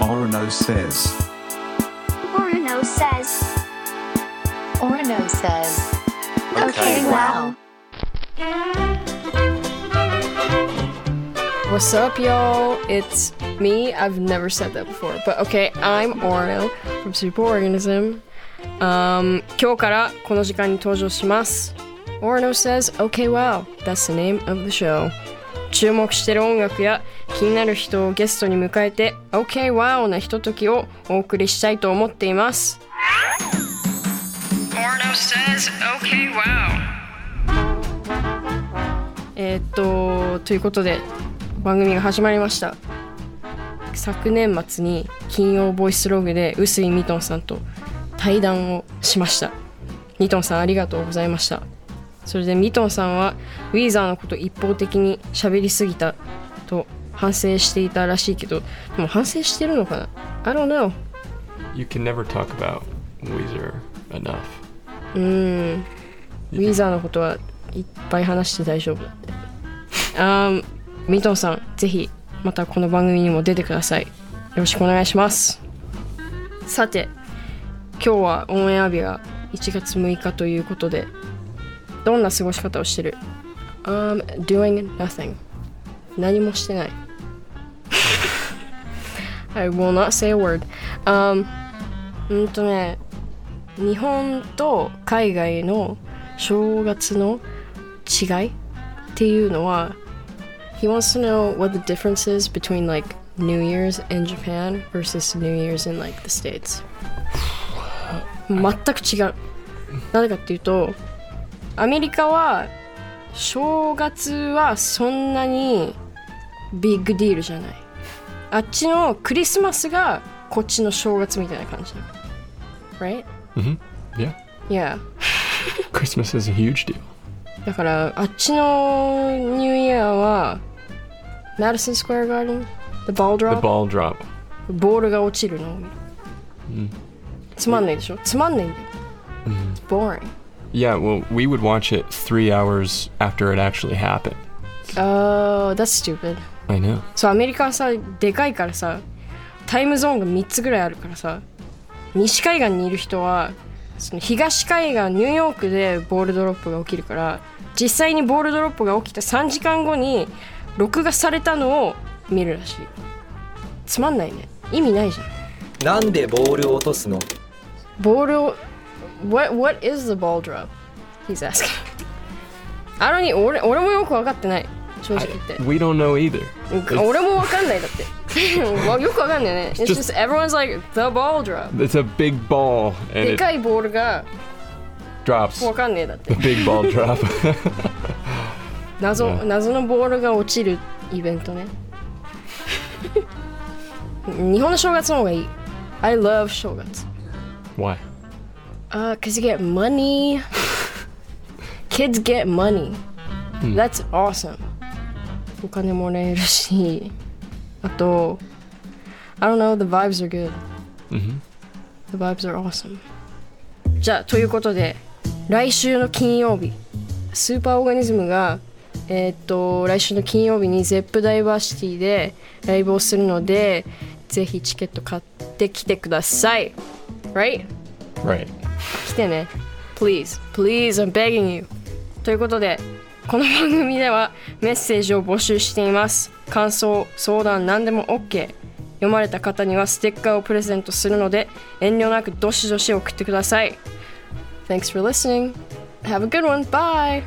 Orono says. Orono says. Orono says. Okay, well. What's up, y'all? It's me. I've never said that before, but okay, I'm Orono from Superorganism. Um, 今日からこの時間に登場します。Orono says, okay, wow. That's the name of the show. 注目してる音楽や気になる人をゲストに迎えて OK wow なひとときをお送りしたいと思っています。えーっとということで番組が始まりました。昨年末に金曜ボイスログで臼井ミトンさんと対談をしました。ミトンさんありがとうございましたそれでミトンさんはウィーザーのこと一方的に喋りすぎたと反省していたらしいけどでも反省してるのかな？I don't know. You can never talk about Weezer enough. うーんウィーザーのことはいっぱい話して大丈夫だって。あーミトンさんぜひまたこの番組にも出てください。よろしくお願いします。さて今日はオンエア日が1月6日ということでどんな過ごし方をしてる I'm doing nothing 何もしてない I will not say a word um うんとね日本と海外の正月の違いっていうのは He wants to know what the difference is between like New Year's in Japan versus New Year's in like the States 全く違うなぜかっていうと アメリカは正月はそんなにビッグディールじゃない。あっちのクリスマスがこっちの正月みたいな感じ。Right? Yeah. Yeah. Christmas is a huge deal. だからあっちのニューイヤーは Madison Square Garden? The ball The drop? ball drop. ボールが落ちるの？を見る、つまんないでしょ？つまんないんだよ、It's boring Yeah, well, we would watch it three hours after it actually happened. Oh that's stupid. I know. そうアメリカはさでかいからさタイムゾーンが3つぐらいあるからさ西海岸にいる人はその東海岸ニューヨークでボールドロップが起きるから実際にボールドロップが起きた3時間後に録画されたのを見るらしいつまんないね意味ないじゃんなんでボールを落とすのボールを what, what is the ball drop? He's asking あのに俺俺もよく分かってない正直言って We don't know either. 俺もわかんないだってわよくわかんないね It's just everyone's like the ball drop It's a big ball and で it かいボールが drops. わかんねえだって The big ball drop. 謎ね謎のボールが落ちるイベントね日本の正月の方がいい I love 正月 Why? Uh, cause you get money. Kids get money. That's awesome. お金もらえるし、あと、I don't know, the vibes are good. The vibes are awesome. じゃあ、ということで、来週の金曜日、スーパーオーガニズムが、えーっと、来週の金曜日に ZEP ダイバーシティでライブをするので、ぜひチケット買ってきてください。Right? Right. 来てね。Please, please, I'm begging you. ということでこの番組ではメッセージを募集しています。感想、相談何でも OK 読まれた方にはステッカーをプレゼントするので遠慮なくどしどし送ってください。Thanks for listening. Have a good one, bye.